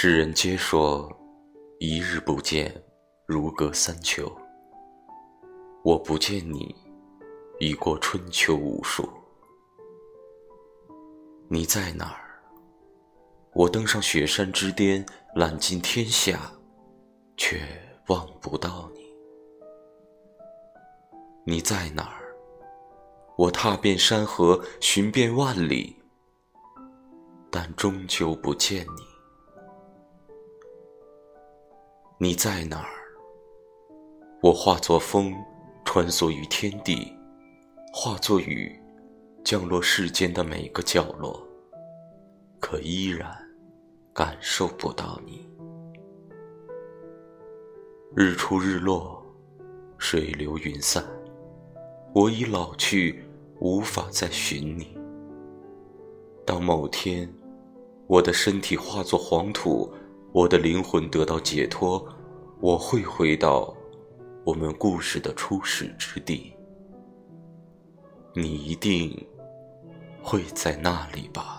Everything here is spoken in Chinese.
世人皆说，一日不见，如隔三秋。我不见你，已过春秋无数。你在哪儿？我登上雪山之巅，揽尽天下，却望不到你。你在哪儿？我踏遍山河，寻遍万里，但终究不见你。你在哪儿？我化作风，穿梭于天地，化作雨，降落世间的每个角落，可依然感受不到你。日出日落，水流云散，我已老去，无法再寻你。当某天，我的身体化作黄土。我的灵魂得到解脱，我会回到我们故事的初始之地。你一定会在那里吧。